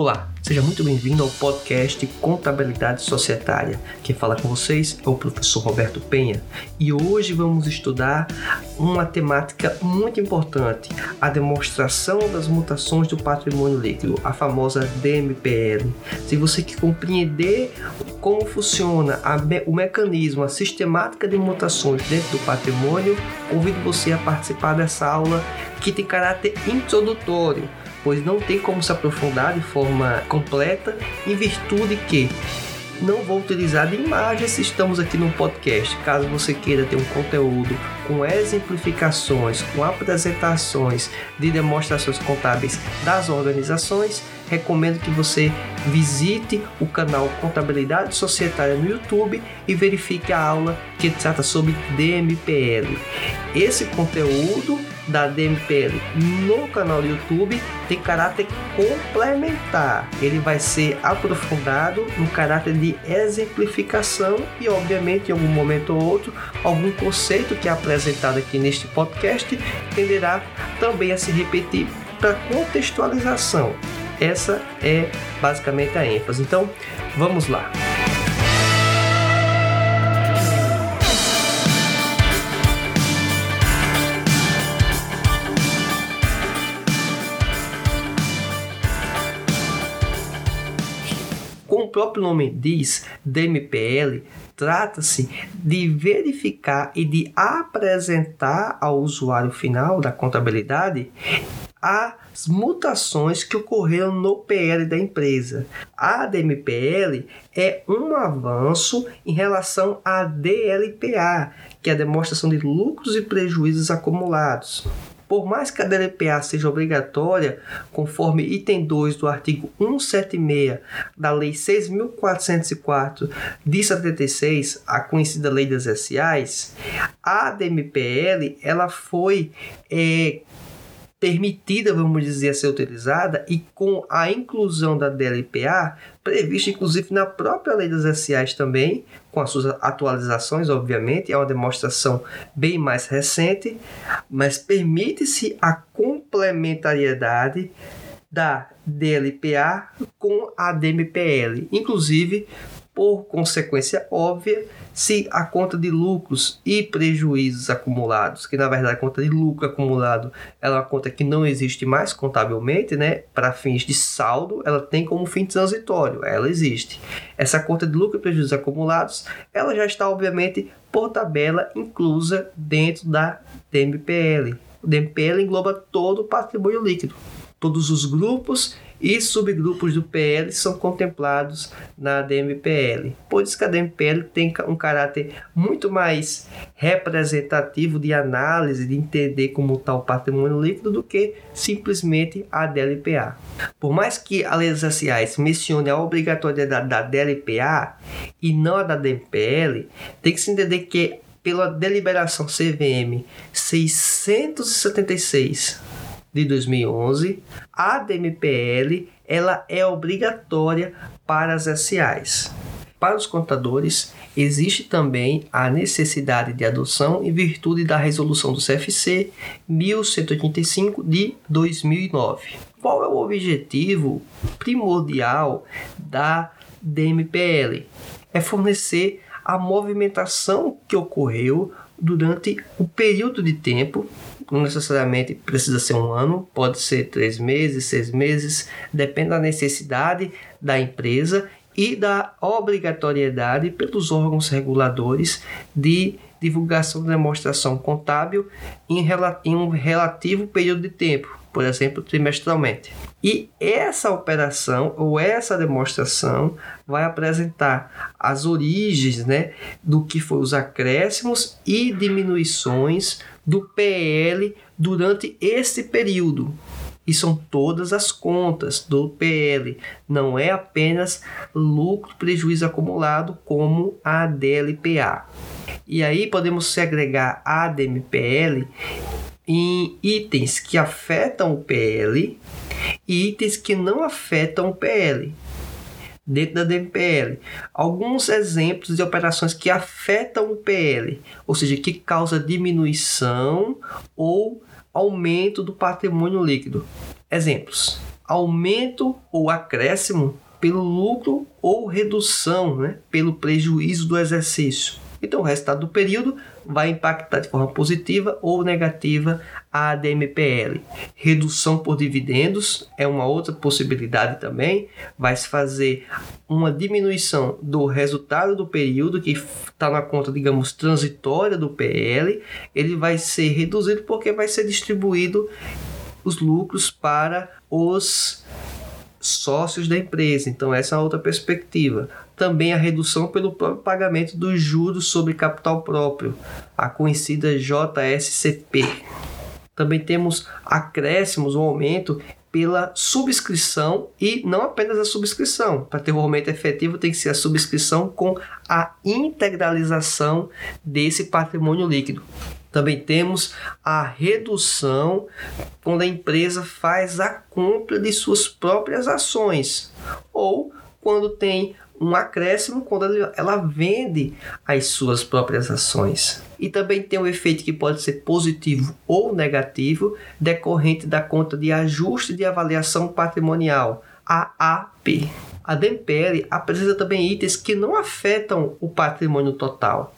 Olá, seja muito bem-vindo ao podcast Contabilidade Societária. Quem fala com vocês é o professor Roberto Penha e hoje vamos estudar uma temática muito importante: a demonstração das mutações do patrimônio líquido, a famosa DMPL. Se você quer compreender como funciona me o mecanismo, a sistemática de mutações dentro do patrimônio, convido você a participar dessa aula que tem caráter introdutório pois não tem como se aprofundar de forma completa, em virtude que não vou utilizar de imagens se estamos aqui no podcast. Caso você queira ter um conteúdo com exemplificações, com apresentações de demonstrações contábeis das organizações, recomendo que você visite o canal Contabilidade Societária no YouTube e verifique a aula que trata sobre DMPL. Esse conteúdo da DMPL no canal do YouTube tem caráter complementar. Ele vai ser aprofundado no caráter de exemplificação e, obviamente, em algum momento ou outro, algum conceito que é apresentado aqui neste podcast tenderá também a se repetir para contextualização. Essa é basicamente a ênfase. Então, vamos lá. Próprio nome diz, DMPL trata-se de verificar e de apresentar ao usuário final da contabilidade as mutações que ocorreram no PL da empresa. A DMPL é um avanço em relação à DLPA, que é a demonstração de lucros e prejuízos acumulados. Por mais que a DLPA seja obrigatória, conforme item 2 do artigo 176 da Lei 6.404 de 76, a conhecida Lei das SAs, a DMPL ela foi é, permitida, vamos dizer, a ser utilizada e com a inclusão da DLPA, prevista inclusive na própria lei das SAs também, com as suas atualizações, obviamente, é uma demonstração bem mais recente, mas permite-se a complementariedade da DLPA com a DMPL, inclusive por consequência óbvia, se a conta de lucros e prejuízos acumulados, que na verdade a conta de lucro acumulado é uma conta que não existe mais contabilmente, né, para fins de saldo, ela tem como fim transitório, ela existe. Essa conta de lucro e prejuízos acumulados, ela já está obviamente por tabela inclusa dentro da DMPL. O DMPL engloba todo o patrimônio líquido, todos os grupos e subgrupos do PL são contemplados na DMPL. Por isso que a DMPL tem um caráter muito mais representativo de análise, de entender como está o patrimônio líquido do que simplesmente a DLPA. Por mais que a sociais mencione a obrigatoriedade da DLPA e não a da DMPL, tem que se entender que pela deliberação CVM 676 de 2011, a DMPL ela é obrigatória para as SAs. Para os contadores, existe também a necessidade de adoção em virtude da resolução do CFC 1185 de 2009. Qual é o objetivo primordial da DMPL? É fornecer a movimentação que ocorreu durante o período de tempo não necessariamente precisa ser um ano, pode ser três meses, seis meses, depende da necessidade da empresa e da obrigatoriedade pelos órgãos reguladores de divulgação de demonstração contábil em, um relativo período de tempo. Por exemplo, trimestralmente. E essa operação ou essa demonstração vai apresentar as origens né, do que foi os acréscimos e diminuições do PL durante esse período. E são todas as contas do PL, não é apenas lucro prejuízo acumulado como a DLPA. E aí podemos segregar a DMPL em itens que afetam o PL e itens que não afetam o PL dentro da DMPL. Alguns exemplos de operações que afetam o PL, ou seja, que causa diminuição ou aumento do patrimônio líquido. Exemplos: aumento ou acréscimo pelo lucro ou redução né, pelo prejuízo do exercício. Então, o resultado do período vai impactar de forma positiva ou negativa a DMPL. Redução por dividendos é uma outra possibilidade também. Vai se fazer uma diminuição do resultado do período que está na conta, digamos, transitória do PL. Ele vai ser reduzido porque vai ser distribuído os lucros para os sócios da empresa. Então, essa é outra perspectiva. Também a redução pelo próprio pagamento dos juros sobre capital próprio, a conhecida JSCP. Também temos acréscimos, um aumento pela subscrição e não apenas a subscrição. Para ter um aumento efetivo, tem que ser a subscrição com a integralização desse patrimônio líquido. Também temos a redução quando a empresa faz a compra de suas próprias ações ou quando tem um acréscimo quando ela vende as suas próprias ações. E também tem um efeito que pode ser positivo ou negativo decorrente da conta de ajuste de avaliação patrimonial, AAP. A DEMPL apresenta também itens que não afetam o patrimônio total,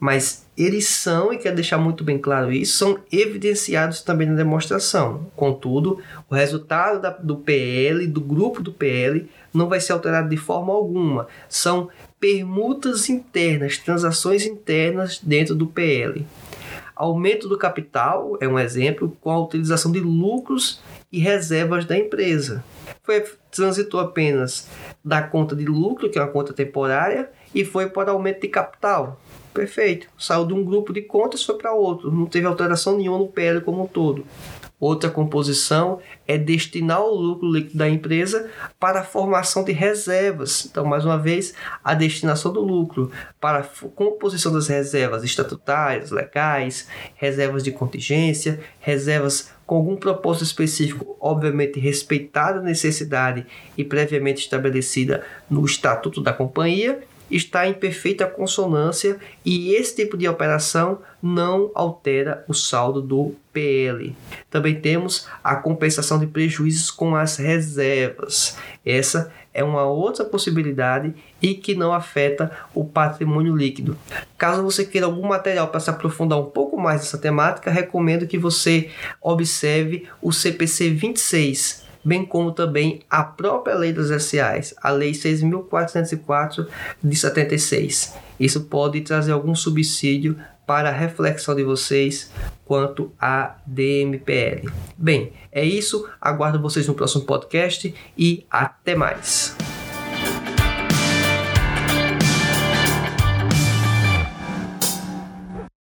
mas eles são, e quero deixar muito bem claro isso, são evidenciados também na demonstração. Contudo, o resultado da, do PL, do grupo do PL, não vai ser alterado de forma alguma. São permutas internas, transações internas dentro do PL. Aumento do capital é um exemplo com a utilização de lucros e reservas da empresa. Foi transitou apenas da conta de lucro, que é uma conta temporária, e foi para aumento de capital, Perfeito. Saiu de um grupo de contas foi para outro. Não teve alteração nenhuma no PL como um todo. Outra composição é destinar o lucro líquido da empresa para a formação de reservas. Então, mais uma vez, a destinação do lucro para a composição das reservas estatutárias, legais, reservas de contingência, reservas com algum propósito específico, obviamente respeitada a necessidade e previamente estabelecida no estatuto da companhia está em perfeita consonância e esse tipo de operação não altera o saldo do PL. Também temos a compensação de prejuízos com as reservas. Essa é uma outra possibilidade e que não afeta o patrimônio líquido. Caso você queira algum material para se aprofundar um pouco mais nessa temática, recomendo que você observe o CPC 26 bem como também a própria Lei dos SAs, a Lei 6.404 de 76. Isso pode trazer algum subsídio para a reflexão de vocês quanto à DMPL. Bem, é isso. Aguardo vocês no próximo podcast e até mais.